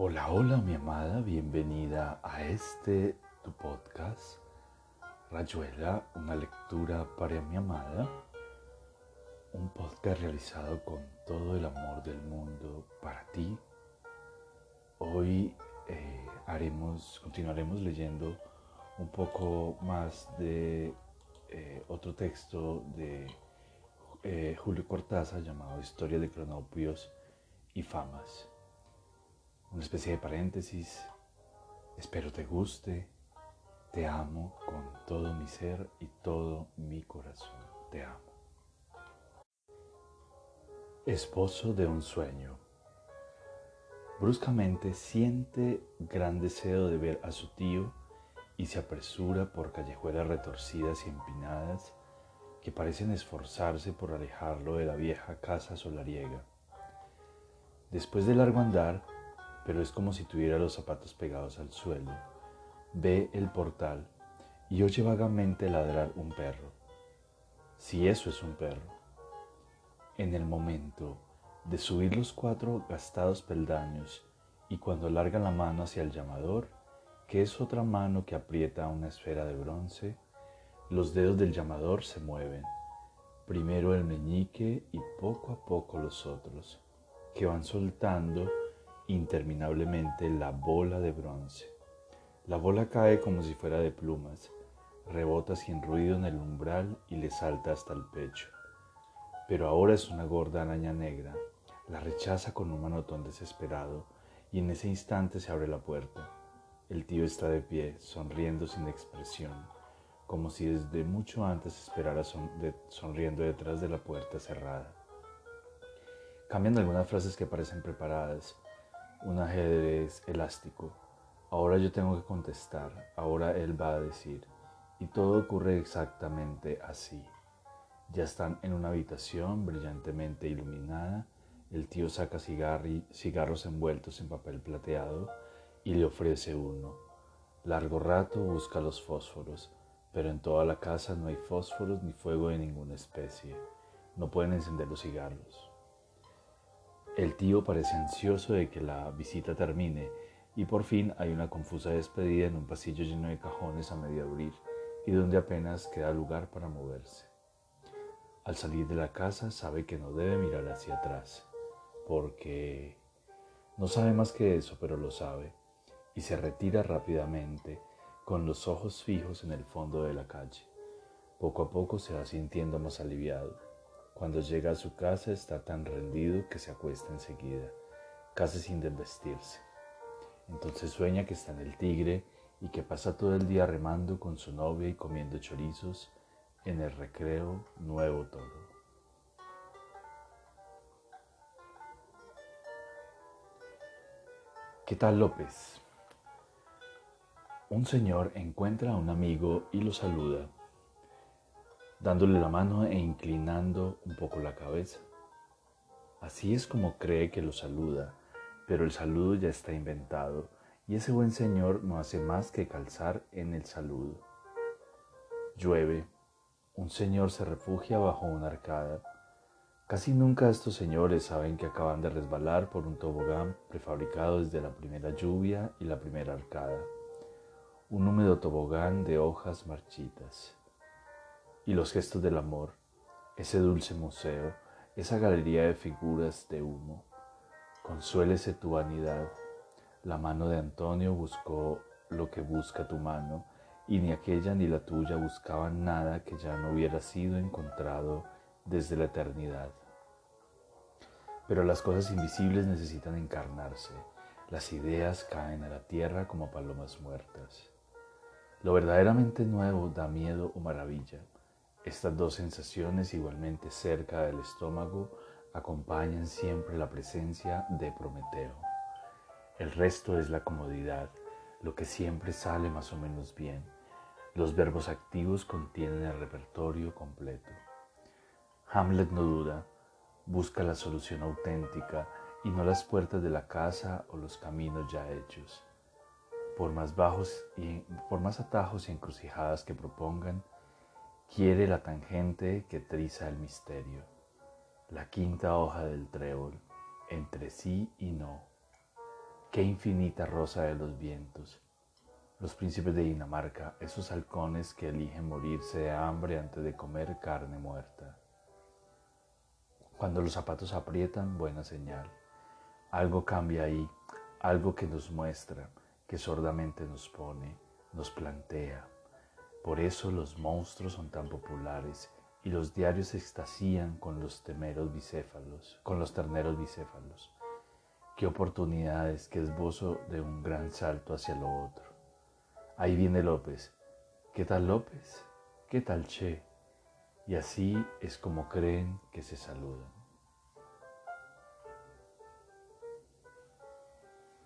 Hola, hola mi amada, bienvenida a este tu podcast, Rayuela, una lectura para mi amada, un podcast realizado con todo el amor del mundo para ti. Hoy eh, haremos, continuaremos leyendo un poco más de eh, otro texto de eh, Julio Cortázar llamado Historia de Cronopios y Famas una especie de paréntesis. Espero te guste. Te amo con todo mi ser y todo mi corazón. Te amo. Esposo de un sueño. Bruscamente siente gran deseo de ver a su tío y se apresura por callejuelas retorcidas y empinadas que parecen esforzarse por alejarlo de la vieja casa solariega. Después de largo andar, pero es como si tuviera los zapatos pegados al suelo. Ve el portal y oye vagamente ladrar un perro. Si eso es un perro. En el momento de subir los cuatro gastados peldaños y cuando larga la mano hacia el llamador, que es otra mano que aprieta una esfera de bronce, los dedos del llamador se mueven, primero el meñique y poco a poco los otros, que van soltando interminablemente la bola de bronce. La bola cae como si fuera de plumas, rebota sin ruido en el umbral y le salta hasta el pecho. Pero ahora es una gorda araña negra, la rechaza con un manotón desesperado y en ese instante se abre la puerta. El tío está de pie, sonriendo sin expresión, como si desde mucho antes esperara sonriendo detrás de la puerta cerrada. Cambian algunas frases que parecen preparadas, un ajedrez elástico. Ahora yo tengo que contestar, ahora él va a decir. Y todo ocurre exactamente así. Ya están en una habitación brillantemente iluminada. El tío saca cigarros envueltos en papel plateado y le ofrece uno. Largo rato busca los fósforos, pero en toda la casa no hay fósforos ni fuego de ninguna especie. No pueden encender los cigarros. El tío parece ansioso de que la visita termine y por fin hay una confusa despedida en un pasillo lleno de cajones a medio abrir y donde apenas queda lugar para moverse. Al salir de la casa sabe que no debe mirar hacia atrás porque no sabe más que eso, pero lo sabe y se retira rápidamente con los ojos fijos en el fondo de la calle. Poco a poco se va sintiendo más aliviado. Cuando llega a su casa está tan rendido que se acuesta enseguida, casi sin desvestirse. Entonces sueña que está en el Tigre y que pasa todo el día remando con su novia y comiendo chorizos en el recreo nuevo todo. ¿Qué tal López? Un señor encuentra a un amigo y lo saluda dándole la mano e inclinando un poco la cabeza. Así es como cree que lo saluda, pero el saludo ya está inventado y ese buen señor no hace más que calzar en el saludo. Llueve, un señor se refugia bajo una arcada. Casi nunca estos señores saben que acaban de resbalar por un tobogán prefabricado desde la primera lluvia y la primera arcada. Un húmedo tobogán de hojas marchitas y los gestos del amor, ese dulce museo, esa galería de figuras de humo. Consuélese tu vanidad. La mano de Antonio buscó lo que busca tu mano, y ni aquella ni la tuya buscaban nada que ya no hubiera sido encontrado desde la eternidad. Pero las cosas invisibles necesitan encarnarse, las ideas caen a la tierra como palomas muertas. Lo verdaderamente nuevo da miedo o maravilla. Estas dos sensaciones igualmente cerca del estómago acompañan siempre la presencia de Prometeo. El resto es la comodidad, lo que siempre sale más o menos bien. Los verbos activos contienen el repertorio completo. Hamlet no duda, busca la solución auténtica y no las puertas de la casa o los caminos ya hechos. Por más bajos y por más atajos y encrucijadas que propongan, quiere la tangente que triza el misterio, la quinta hoja del trébol, entre sí y no. Qué infinita rosa de los vientos. Los príncipes de Dinamarca, esos halcones que eligen morirse de hambre antes de comer carne muerta. Cuando los zapatos aprietan, buena señal. Algo cambia ahí, algo que nos muestra, que sordamente nos pone, nos plantea. Por eso los monstruos son tan populares y los diarios se extasían con los temeros bicéfalos, con los terneros bicéfalos. Qué oportunidades, qué esbozo de un gran salto hacia lo otro. Ahí viene López. ¿Qué tal López? ¿Qué tal Che? Y así es como creen que se saludan.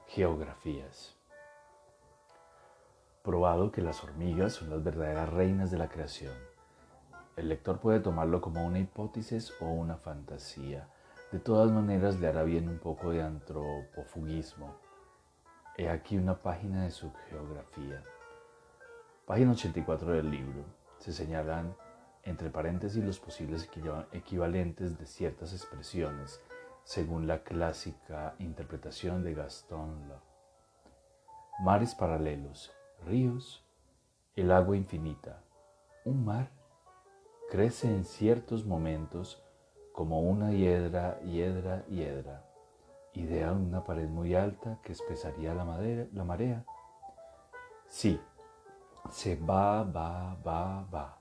Geografías. Probado que las hormigas son las verdaderas reinas de la creación. El lector puede tomarlo como una hipótesis o una fantasía. De todas maneras le hará bien un poco de antropofugismo. He aquí una página de su geografía. Página 84 del libro. Se señalan entre paréntesis los posibles equivalentes de ciertas expresiones según la clásica interpretación de Gaston Law. Mares paralelos, ríos, el agua infinita. Un mar crece en ciertos momentos como una hiedra, hiedra, hiedra. Idea una pared muy alta que espesaría la, marea. Sí, se va, va, va, va.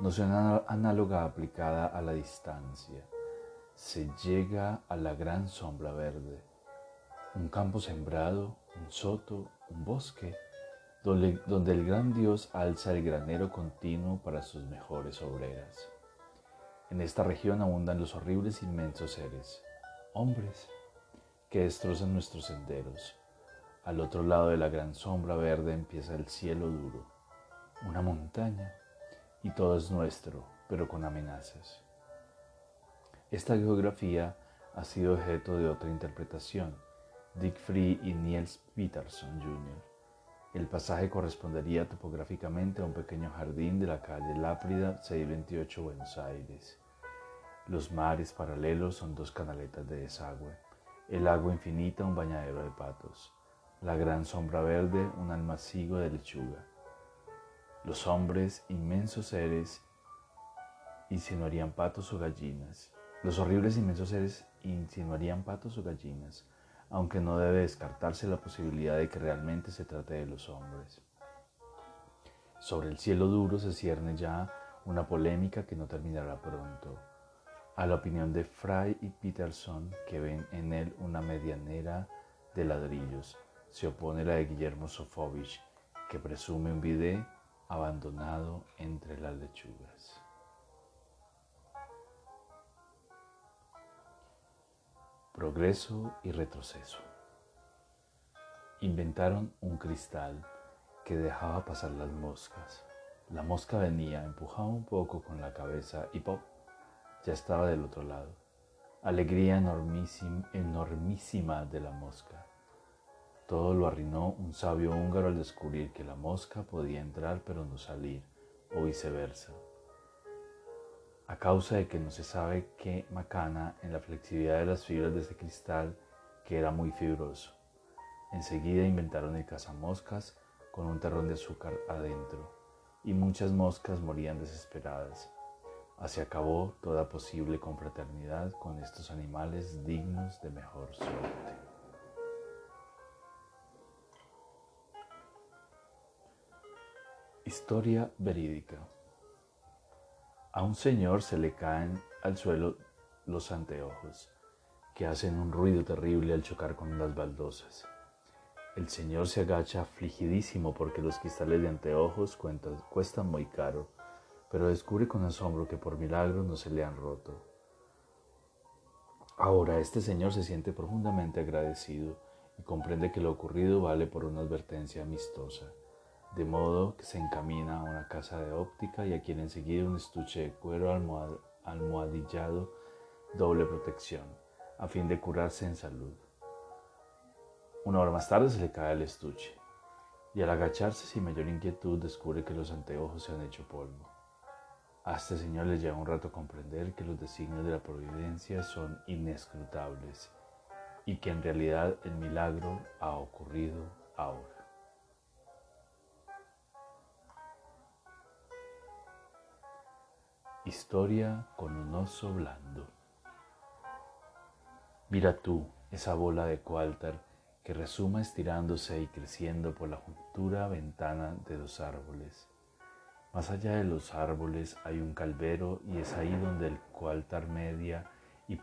Noción análoga aplicada a la distancia. Se llega a la gran sombra verde. Un campo sembrado, un soto, un bosque, donde, el gran Dios alza el granero continuo para sus mejores obreras. En esta región abundan los horribles inmensos seres, hombres, que destrozan nuestros senderos al otro lado de la gran sombra verde empieza el cielo duro, una montaña, y todo es nuestro, pero con amenazas. Esta geografía ha sido objeto de otra interpretación, Dick Free y Niels Peterson Jr. El pasaje correspondería topográficamente a un pequeño jardín de la calle Láprida, 628 Buenos Aires. Los mares paralelos son dos canaletas de desagüe, el agua infinita un bañadero de patos la gran sombra verde un almacigo de lechuga. Los hombres, inmensos seres, insinuarían patos o gallinas. Los horribles inmensos seres insinuarían patos o gallinas, aunque no debe descartarse la posibilidad de que realmente se trate de los hombres. Sobre el cielo duro se cierne ya una polémica que no terminará pronto. A la opinión de Fry y Peterson, que ven en él una medianera de ladrillos, se opone la de Guillermo Sofovich, que presume un bidet abandonado entre las lechugas. Progreso y retroceso. Inventaron un cristal que dejaba pasar las moscas. La mosca venía, empujaba un poco con la cabeza y ¡pop! ya estaba del otro lado. Alegría enormísima de la mosca. Todo lo arruinó un sabio húngaro al descubrir que la mosca podía entrar pero no salir, o viceversa. A causa de que no se sabe qué macana en la flexibilidad de las fibras de ese cristal que era muy fibroso. Enseguida inventaron el cazamoscas con un terrón de azúcar adentro, y muchas moscas morían desesperadas. Así acabó toda posible confraternidad con estos animales dignos de mejor suerte. Historia verídica. A un señor se le caen al suelo los anteojos, que hacen un ruido terrible al chocar con las baldosas. El señor se agacha afligidísimo porque los cristales de anteojos cuestan muy caro, pero descubre con asombro que por milagro no se le han roto. Ahora este señor se siente profundamente agradecido y comprende que lo ocurrido vale por una advertencia amistosa de modo que se encamina a una casa de óptica y adquiere enseguida un estuche de cuero almohadillado doble protección, a fin de curarse en salud. Una hora más tarde se le cae el estuche, y al agacharse sin mayor inquietud descubre que los anteojos se han hecho polvo. A este señor le lleva un rato comprender que los designios de la providencia son inescrutables y que en realidad el milagro ha ocurrido ahora. Historia con un oso blando. Mira tú esa bola de coaltar que resuma estirándose y creciendo por la juntura ventana de dos árboles. Más allá de los árboles hay un calvero y es ahí donde el coaltar media y,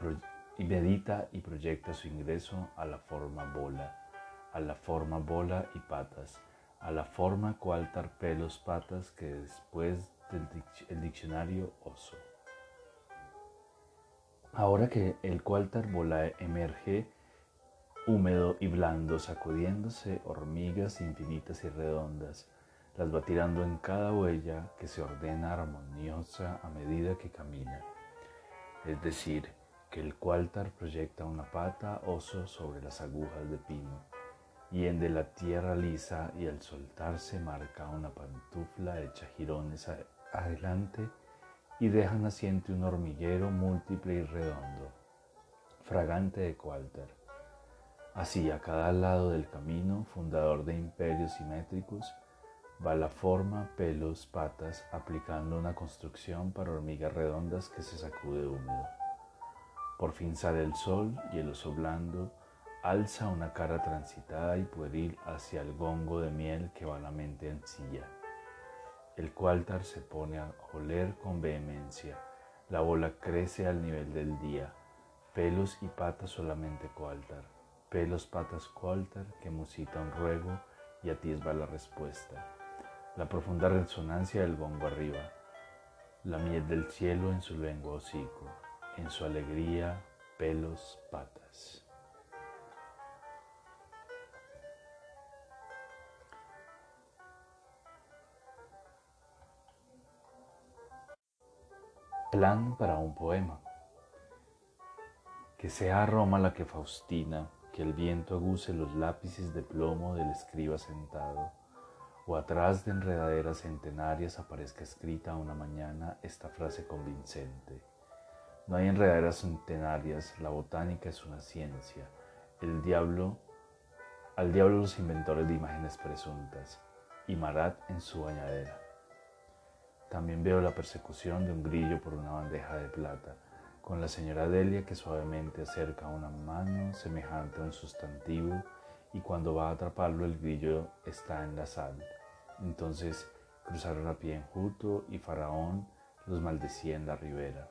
medita y proyecta su ingreso a la forma bola, a la forma bola y patas, a la forma coaltar pelos patas que después del diccionario oso. Ahora que el coaltar bola emerge húmedo y blando, sacudiéndose hormigas infinitas y redondas, las va tirando en cada huella que se ordena armoniosa a medida que camina. Es decir, que el cualtar proyecta una pata oso sobre las agujas de pino, y en de la tierra lisa y al soltarse marca una pantufla hecha jirones adelante y deja naciente un hormiguero múltiple y redondo, fragante de cualtar. Así, a cada lado del camino, fundador de imperios simétricos, va la forma, pelos, patas, aplicando una construcción para hormigas redondas que se sacude húmedo. Por fin sale el sol y el oso blando alza una cara transitada y pueril hacia el gongo de miel que va la mente en silla. El cualtar se pone a oler con vehemencia. La bola crece al nivel del día. Pelos y patas solamente cualtar. Pelos, patas, cualtar que musita un ruego y atisba la respuesta. La profunda resonancia del gongo arriba. La miel del cielo en su lengua hocico en su alegría, pelos, patas. Plan para un poema. Que sea Roma la que Faustina, que el viento aguce los lápices de plomo del escriba sentado, o atrás de enredaderas centenarias aparezca escrita una mañana esta frase convincente no hay enredaderas centenarias, la botánica es una ciencia. El diablo, al diablo los inventores de imágenes presuntas, y Marat en su bañadera. También veo la persecución de un grillo por una bandeja de plata, con la señora Delia que suavemente acerca una mano semejante a un sustantivo y cuando va a atraparlo el grillo está en la sal. Entonces cruzaron a pie enjuto y Faraón los maldecía en la ribera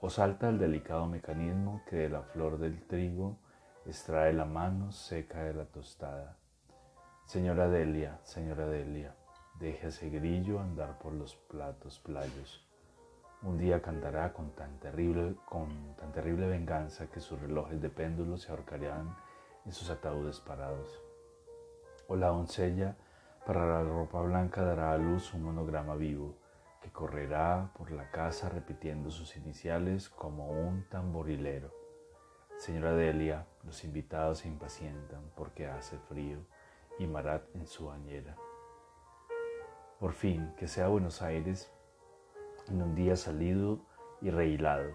o salta el delicado mecanismo que de la flor del trigo extrae la mano seca de la tostada. Señora Delia, señora Delia, deje ese grillo andar por los platos playos. Un día cantará con tan terrible, con tan terrible venganza que sus relojes de péndulo se ahorcarían en sus ataúdes parados. O la doncella, para la ropa blanca, dará a luz un monograma vivo que correrá por la casa repitiendo sus iniciales como un tamborilero. Señora Delia, los invitados se impacientan porque hace frío y Marat en su bañera. Por fin, que sea Buenos Aires en un día salido y rehilado,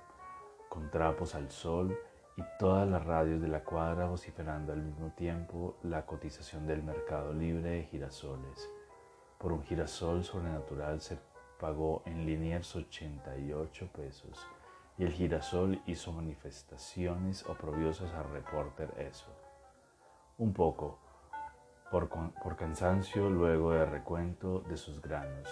con trapos al sol y todas las radios de la cuadra vociferando al mismo tiempo la cotización del mercado libre de girasoles. Por un girasol sobrenatural se pagó en Liniers 88 pesos y el girasol hizo manifestaciones oprobiosas al reporter eso. Un poco, por, por cansancio luego de recuento de sus granos.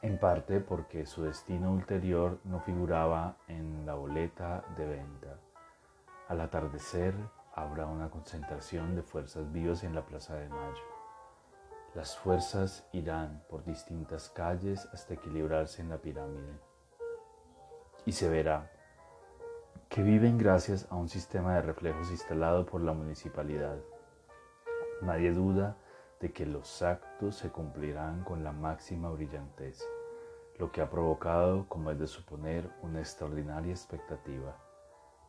En parte porque su destino ulterior no figuraba en la boleta de venta. Al atardecer habrá una concentración de fuerzas vivas en la Plaza de Mayo. Las fuerzas irán por distintas calles hasta equilibrarse en la pirámide. Y se verá que viven gracias a un sistema de reflejos instalado por la municipalidad. Nadie duda de que los actos se cumplirán con la máxima brillantez, lo que ha provocado, como es de suponer, una extraordinaria expectativa.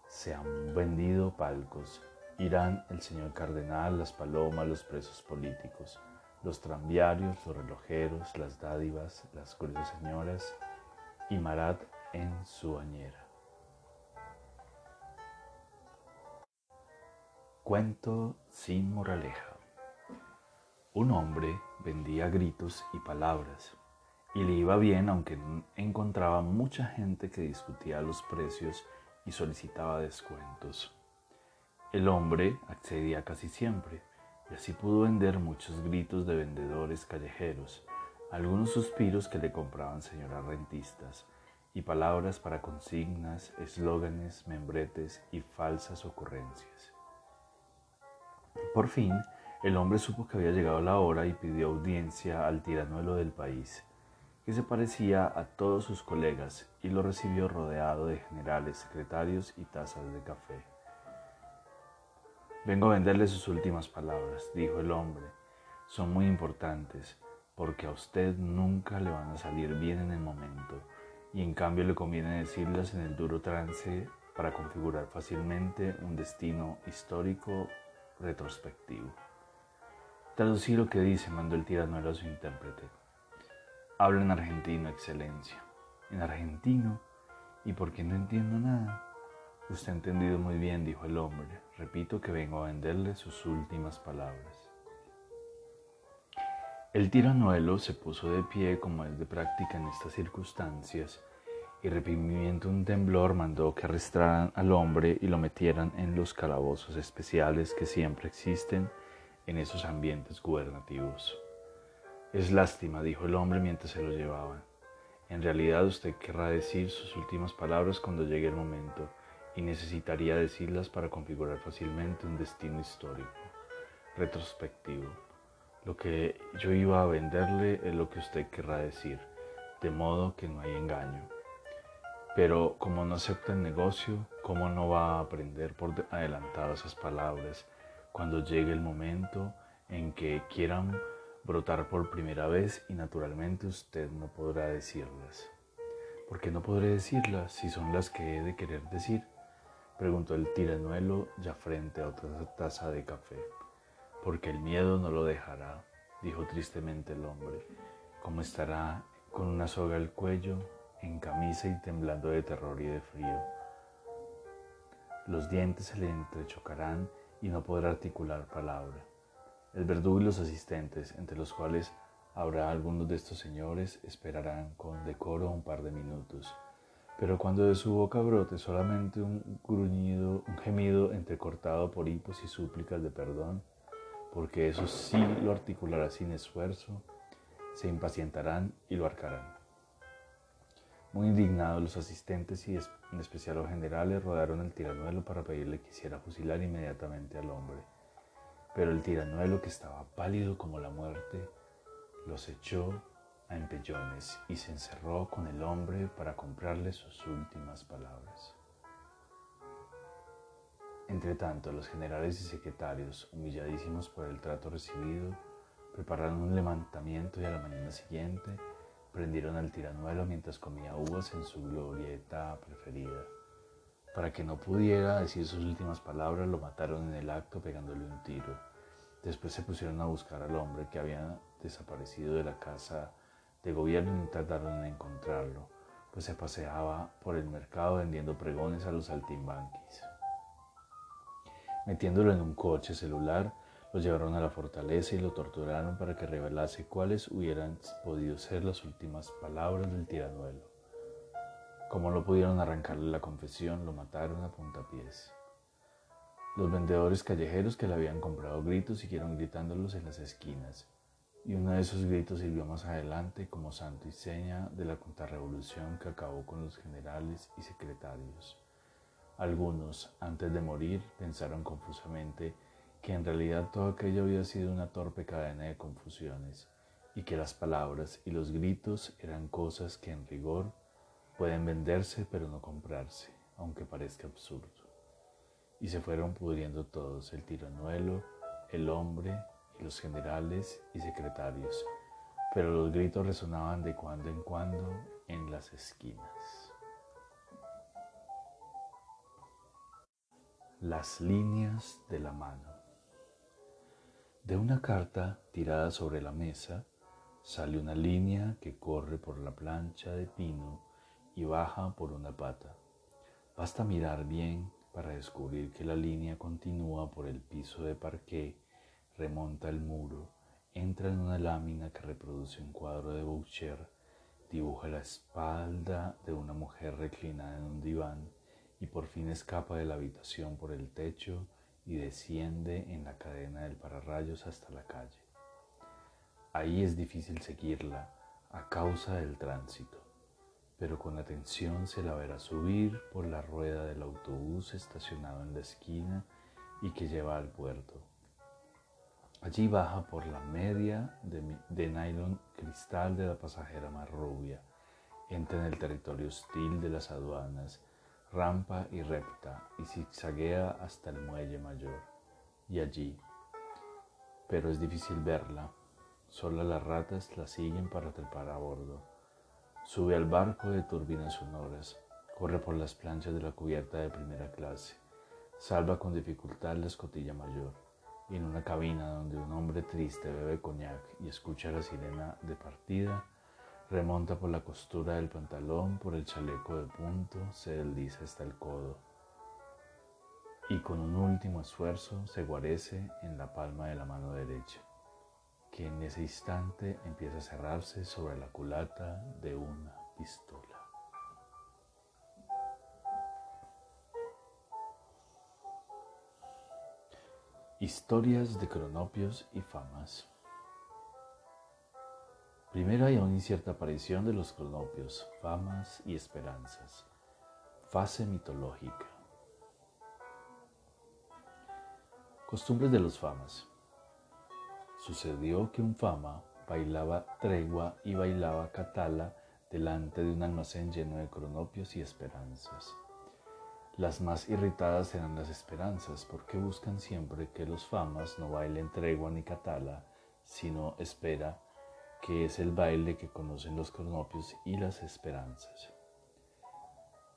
Se han vendido palcos, irán el señor cardenal, las palomas, los presos políticos los tranviarios, los relojeros, las dádivas, las cruces señoras y Marat en su bañera. Cuento sin moraleja. Un hombre vendía gritos y palabras y le iba bien aunque encontraba mucha gente que discutía los precios y solicitaba descuentos. El hombre accedía casi siempre y así pudo vender muchos gritos de vendedores callejeros, algunos suspiros que le compraban señoras rentistas y palabras para consignas, eslóganes, membretes y falsas ocurrencias. Por fin, el hombre supo que había llegado la hora y pidió audiencia al tiranuelo del país, que se parecía a todos sus colegas y lo recibió rodeado de generales, secretarios y tazas de café. Vengo a venderle sus últimas palabras, dijo el hombre. Son muy importantes porque a usted nunca le van a salir bien en el momento y en cambio le conviene decirlas en el duro trance para configurar fácilmente un destino histórico retrospectivo. Traducí lo que dice, mandó el tiranuelo a su intérprete. Habla en argentino, excelencia. En argentino, y porque no entiendo nada. Usted ha entendido muy bien, dijo el hombre. Repito que vengo a venderle sus últimas palabras. El tiranuelo se puso de pie como es de práctica en estas circunstancias y reprimiendo un temblor mandó que arrestaran al hombre y lo metieran en los calabozos especiales que siempre existen en esos ambientes gubernativos. Es lástima, dijo el hombre mientras se lo llevaban. En realidad usted querrá decir sus últimas palabras cuando llegue el momento y necesitaría decirlas para configurar fácilmente un destino histórico, retrospectivo. Lo que yo iba a venderle es lo que usted querrá decir, de modo que no hay engaño. Pero como no acepta el negocio, ¿cómo no va a aprender por adelantado esas palabras cuando llegue el momento en que quieran brotar por primera vez y naturalmente usted no podrá decirlas? ¿Por qué no podré decirlas si son las que he de querer decir? Preguntó el tiranuelo ya frente a otra taza de café. Porque el miedo no lo dejará, dijo tristemente el hombre, como estará con una soga al cuello en camisa y temblando de terror y de frío. Los dientes se le entrechocarán y no podrá articular palabra. El verdugo y los asistentes, entre los cuales habrá algunos de estos señores, esperarán con decoro un par de minutos. Pero cuando de su boca brote solamente un gruñido, un gemido entrecortado por hipos y súplicas de perdón, porque eso sí lo articulará sin esfuerzo, se impacientarán y lo arcarán. Muy indignados, los asistentes y en especial los generales rodearon el tiranuelo para pedirle que hiciera fusilar inmediatamente al hombre. Pero el tiranuelo, que estaba pálido como la muerte, los echó a empellones y se encerró con el hombre para comprarle sus últimas palabras. Entretanto, los generales y secretarios, humilladísimos por el trato recibido, prepararon un levantamiento y a la mañana siguiente Prendieron al tiranuelo mientras comía uvas en su glorieta preferida. Para que no pudiera decir sus últimas palabras, lo mataron en el acto pegándole un tiro. Después se pusieron a buscar al hombre que había desaparecido de la casa de gobierno y tardaron en encontrarlo, pues se paseaba por el mercado vendiendo pregones a los saltimbanquis. Metiéndolo en un coche celular, lo llevaron a la fortaleza y lo torturaron para que revelase cuáles hubieran podido ser las últimas palabras del tiranuelo. Como no pudieron arrancarle la confesión, lo mataron a puntapiés. Los vendedores callejeros que le habían comprado gritos siguieron gritándolos en las esquinas, y uno de esos gritos sirvió más adelante como santo y seña de la contrarrevolución que acabó con los generales y secretarios. Algunos, antes de morir, pensaron confusamente que en realidad todo aquello había sido una torpe cadena de confusiones y que las palabras y los gritos eran cosas que en rigor pueden venderse pero no comprarse, aunque parezca absurdo. Y se fueron pudriendo todos, el tiranuelo, el hombre y los generales y secretarios, pero los gritos resonaban de cuando en cuando en las esquinas. Las líneas de la mano. De una carta tirada sobre la mesa sale una línea que corre por la plancha de pino y baja por una pata. Basta mirar bien para descubrir que la línea continúa por el piso de parqué, remonta el muro, entra en una lámina que reproduce un cuadro de Boucher, dibuja la espalda de una mujer reclinada en un diván y por fin escapa de la habitación por el techo y desciende en la cadena del pararrayos hasta la calle. Ahí es difícil seguirla a causa del tránsito pero con atención se la verá subir por la rueda del autobús estacionado en la esquina y que lleva al puerto. Allí baja por la media de, de nylon cristal de la pasajera más rubia, entra en el territorio hostil de las aduanas, rampa y recta y zigzaguea hasta el muelle mayor. Y allí, pero es difícil verla, solo las ratas la siguen para trepar a bordo. Sube al barco de turbinas sonoras, corre por las planchas de la cubierta de primera clase, salva con dificultad la escotilla mayor, y en una cabina donde un hombre triste bebe coñac y escucha la sirena de partida, remonta por la costura del pantalón, por el chaleco de punto, se desliza hasta el codo, y con un último esfuerzo se guarece en la palma de la mano derecha que en ese instante empieza a cerrarse sobre la culata de una pistola. Historias de cronopios y famas. Primero hay una incierta aparición de los cronopios, famas y esperanzas. Fase mitológica. Costumbres de los famas. Sucedió que un fama bailaba tregua y bailaba catala delante de un almacén lleno de cronopios y esperanzas. Las más irritadas eran las esperanzas, porque buscan siempre que los famas no bailen tregua ni catala, sino espera, que es el baile que conocen los cronopios y las esperanzas.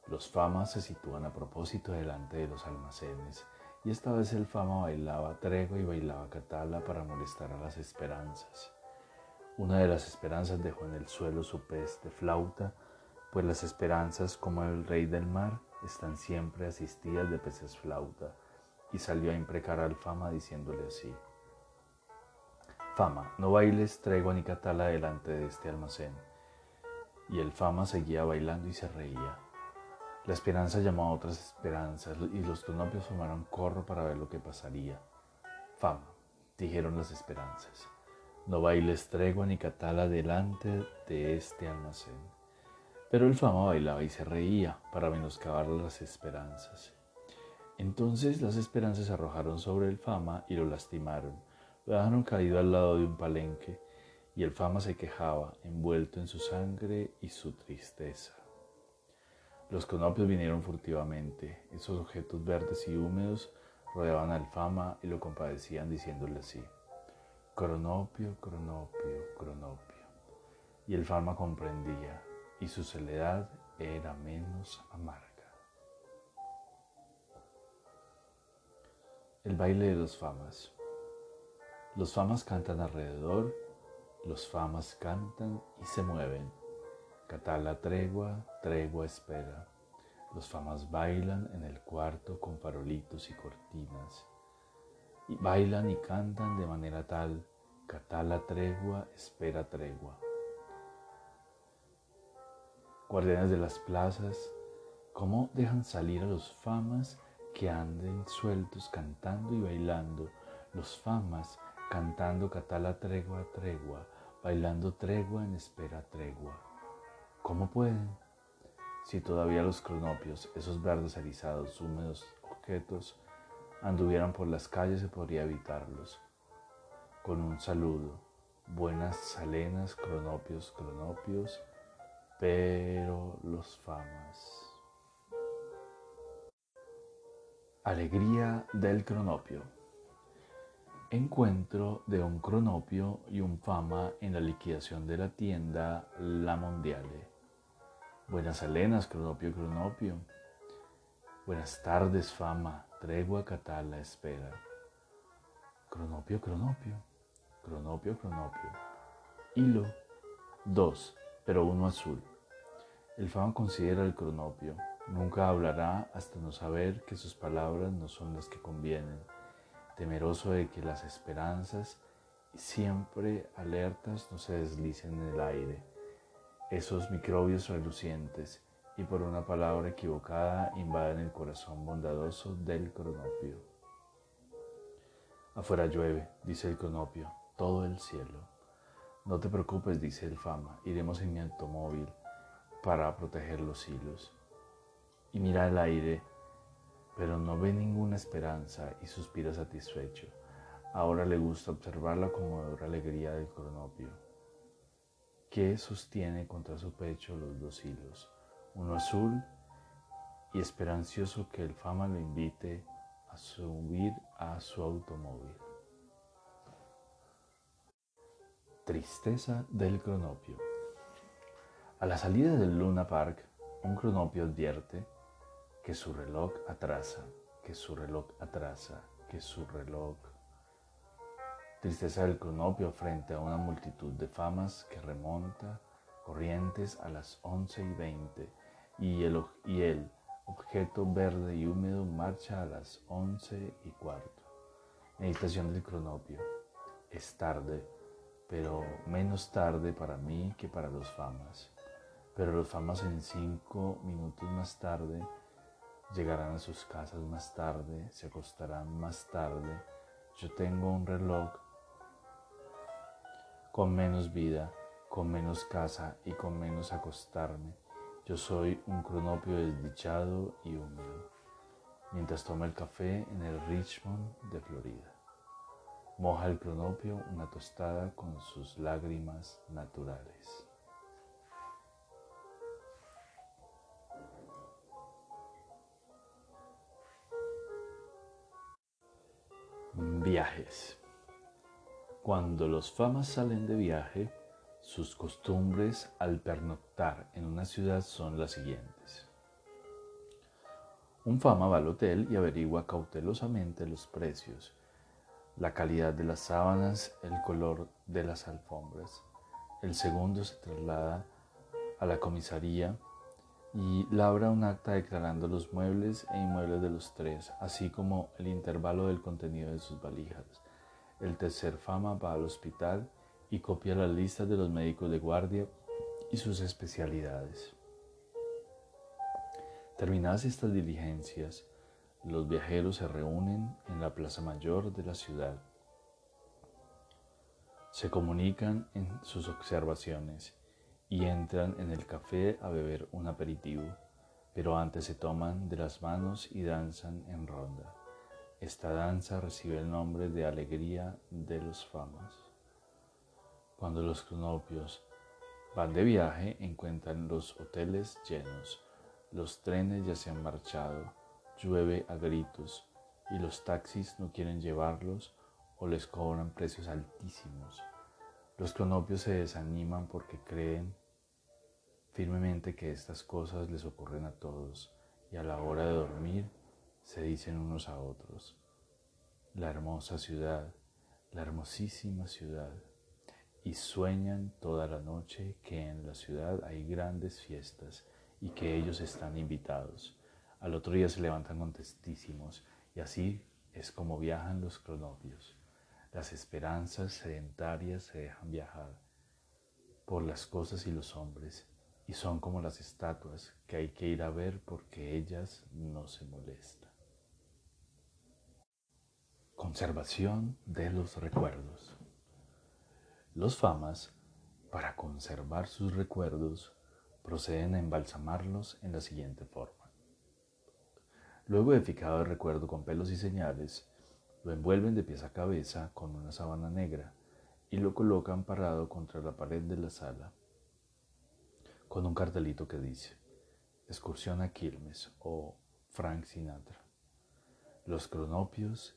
Los famas se sitúan a propósito delante de los almacenes y esta vez el fama bailaba tregua y bailaba catala para molestar a las esperanzas. Una de las esperanzas dejó en el suelo su pez de flauta, pues las esperanzas, como el rey del mar, están siempre asistidas de peces flauta, y salió a imprecar al fama diciéndole así. Fama, no bailes tregua ni catala delante de este almacén. Y el fama seguía bailando y se reía. La esperanza llamó a otras esperanzas y los cronopios formaron corro para ver lo que pasaría. Fama, dijeron las esperanzas. No bailes tregua ni catala delante de este almacén. Pero el fama bailaba y se reía para menoscabar las esperanzas. Entonces las esperanzas se arrojaron sobre el fama y lo lastimaron. Lo dejaron caído al lado de un palenque y el fama se quejaba, envuelto en su sangre y su tristeza. Los cronopios vinieron furtivamente. Esos objetos verdes y húmedos rodeaban al fama y lo compadecían diciéndole así. Cronopio, cronopio, cronopio. Y el fama comprendía y su soledad era menos amarga. El baile de los famas. Los famas cantan alrededor, los famas cantan y se mueven Catala tregua, tregua espera. Los famas bailan en el cuarto con farolitos y cortinas. Y bailan y cantan de manera tal, Catala tregua, espera tregua. Guardianes de las plazas, ¿cómo dejan salir a los famas que anden sueltos cantando y bailando? Los famas cantando Catala tregua, tregua, bailando tregua en espera tregua. ¿Cómo pueden? Si todavía los cronopios, esos verdes erizados, húmedos objetos, anduvieran por las calles se podría evitarlos. Con un saludo, buenas salenas, cronopios, cronopios, pero los famas. Alegría del cronopio. Encuentro de un cronopio y un fama en la liquidación de la tienda La Mondiale. Buenas alenas, cronopio, cronopio. Buenas tardes, fama, tregua, catala, espera. Cronopio, cronopio, cronopio, cronopio. Hilo, dos, pero uno azul. El fama considera el cronopio, Nunca hablará hasta no saber que sus palabras no son las que convienen, temeroso de que las esperanzas siempre alertas no se deslicen en el aire, esos microbios relucientes y por una palabra equivocada invaden el corazón bondadoso del cronopio. Afuera llueve, dice el cronopio, todo el cielo. No te preocupes, dice el fama, iremos en mi automóvil para proteger los hilos. Y mira el aire, pero no ve ninguna esperanza y suspira satisfecho. Ahora le gusta observar la conmovedora alegría del cronopio, que sostiene contra su pecho los dos hilos, uno azul y esperancioso que el fama lo invite a subir a su automóvil. Tristeza del cronopio. A la salida del Luna Park, un cronopio advierte que su reloj atrasa, que su reloj atrasa, que su reloj. Tristeza del cronopio frente a una multitud de famas que remonta corrientes a las once y veinte y el, y el objeto verde y húmedo marcha a las once y cuarto. Meditación del cronopio. Es tarde, pero menos tarde para mí que para los famas. Pero los famas en cinco minutos más tarde llegarán a sus casas más tarde, se acostarán más tarde. Yo tengo un reloj con menos vida, con menos casa y con menos acostarme yo soy un cronopio desdichado y húmedo, mientras toma el café en el Richmond de Florida. Moja el cronopio una tostada con sus lágrimas naturales. Viajes. Cuando los famas salen de viaje, sus costumbres al pernoctar en una ciudad son las siguientes. Un fama va al hotel y averigua cautelosamente los precios, la calidad de las sábanas, el color de las alfombras. El segundo se traslada a la comisaría y labra un acta declarando los muebles e inmuebles de los tres, así como el intervalo del contenido de sus valijas. El tercer fama va al hospital y copia las listas de los médicos de guardia y sus especialidades. Terminadas estas diligencias, los viajeros se reúnen en la plaza mayor de la ciudad. Se comunican en sus observaciones y entran en el café a beber un aperitivo, pero antes se toman de las manos y danzan en ronda. Esta danza recibe el nombre de Alegría de los Famas. Cuando los cronopios van de viaje, encuentran los hoteles llenos, los trenes ya se han marchado, llueve a gritos y los taxis no quieren llevarlos o les cobran precios altísimos. Los cronopios se desaniman porque creen firmemente que estas cosas les ocurren a todos y a la hora de dormir se dicen unos a otros, la hermosa ciudad, la hermosísima ciudad y sueñan toda la noche que en la ciudad hay grandes fiestas y que ellos están invitados. Al otro día se levantan contestísimos y así es como viajan los cronopios. Las esperanzas sedentarias se dejan viajar por las cosas y los hombres y son como las estatuas que hay que ir a ver porque ellas no se molestan. Conservación de los recuerdos. Los famas, para conservar sus recuerdos, proceden a embalsamarlos en la siguiente forma. Luego de fijado el recuerdo con pelos y señales, lo envuelven de pies a cabeza con una sábana negra y lo colocan parado contra la pared de la sala con un cartelito que dice Excursión a Quilmes o Frank Sinatra. Los cronopios,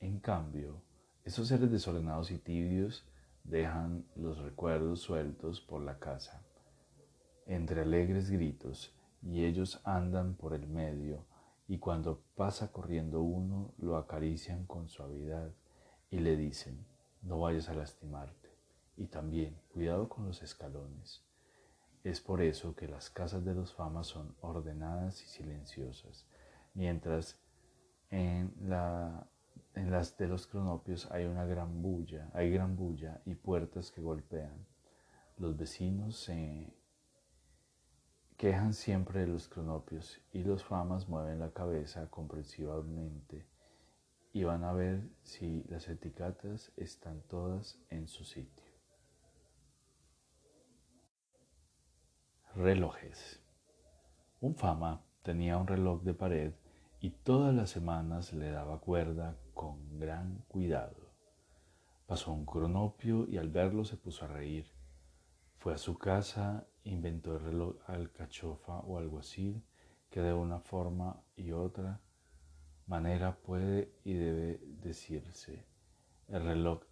en cambio, esos seres desordenados y tibios, dejan los recuerdos sueltos por la casa, entre alegres gritos, y ellos andan por el medio, y cuando pasa corriendo uno, lo acarician con suavidad y le dicen, no vayas a lastimarte, y también, cuidado con los escalones. Es por eso que las casas de los famas son ordenadas y silenciosas, mientras en, la, en las de los cronopios hay una gran bulla, hay gran bulla y puertas que golpean. Los vecinos se quejan siempre de los cronopios y los famas mueven la cabeza comprensivamente y van a ver si las etiquetas están todas en su sitio. Relojes. Un fama tenía un reloj de pared y todas las semanas le daba cuerda con gran cuidado. Pasó un cronopio y al verlo se puso a reír. Fue a su casa, inventó el reloj alcachofa o alguacil que de una forma y otra manera puede y debe decirse. El reloj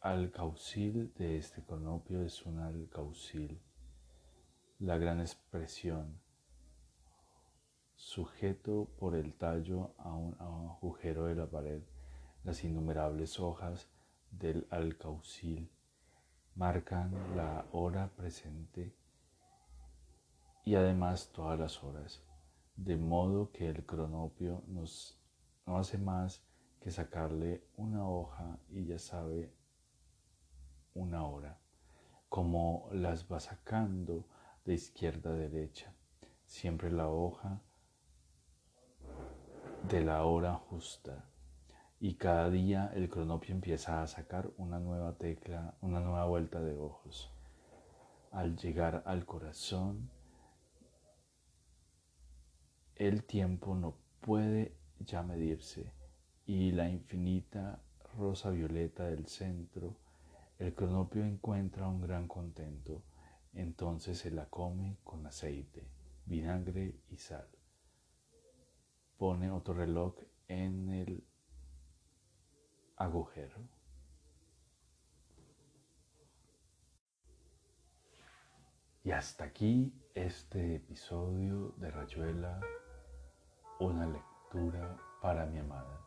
alcaucil de este cronopio es un alcaucil la gran expresión, sujeto por el tallo a un, agujero de la pared, las innumerables hojas del alcaucil marcan la hora presente y además todas las horas, de modo que el cronopio nos, no hace más que sacarle una hoja y ya sabe una hora, como las va sacando de izquierda a derecha, siempre la hoja de la hora justa. Y cada día el cronopio empieza a sacar una nueva tecla, una nueva vuelta de ojos. Al llegar al corazón, el tiempo no puede ya medirse y la infinita rosa violeta del centro, el cronopio encuentra un gran contento entonces se la come con aceite, vinagre y sal. Pone otro reloj en el agujero. Y hasta aquí este episodio de Rayuela, una lectura para mi amada.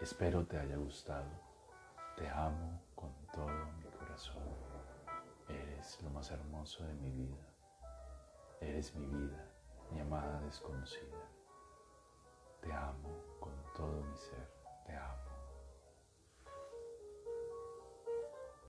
Espero te haya gustado. Te amo con todo mi más hermoso de mi vida. Eres mi vida, mi amada desconocida. Te amo con todo mi ser.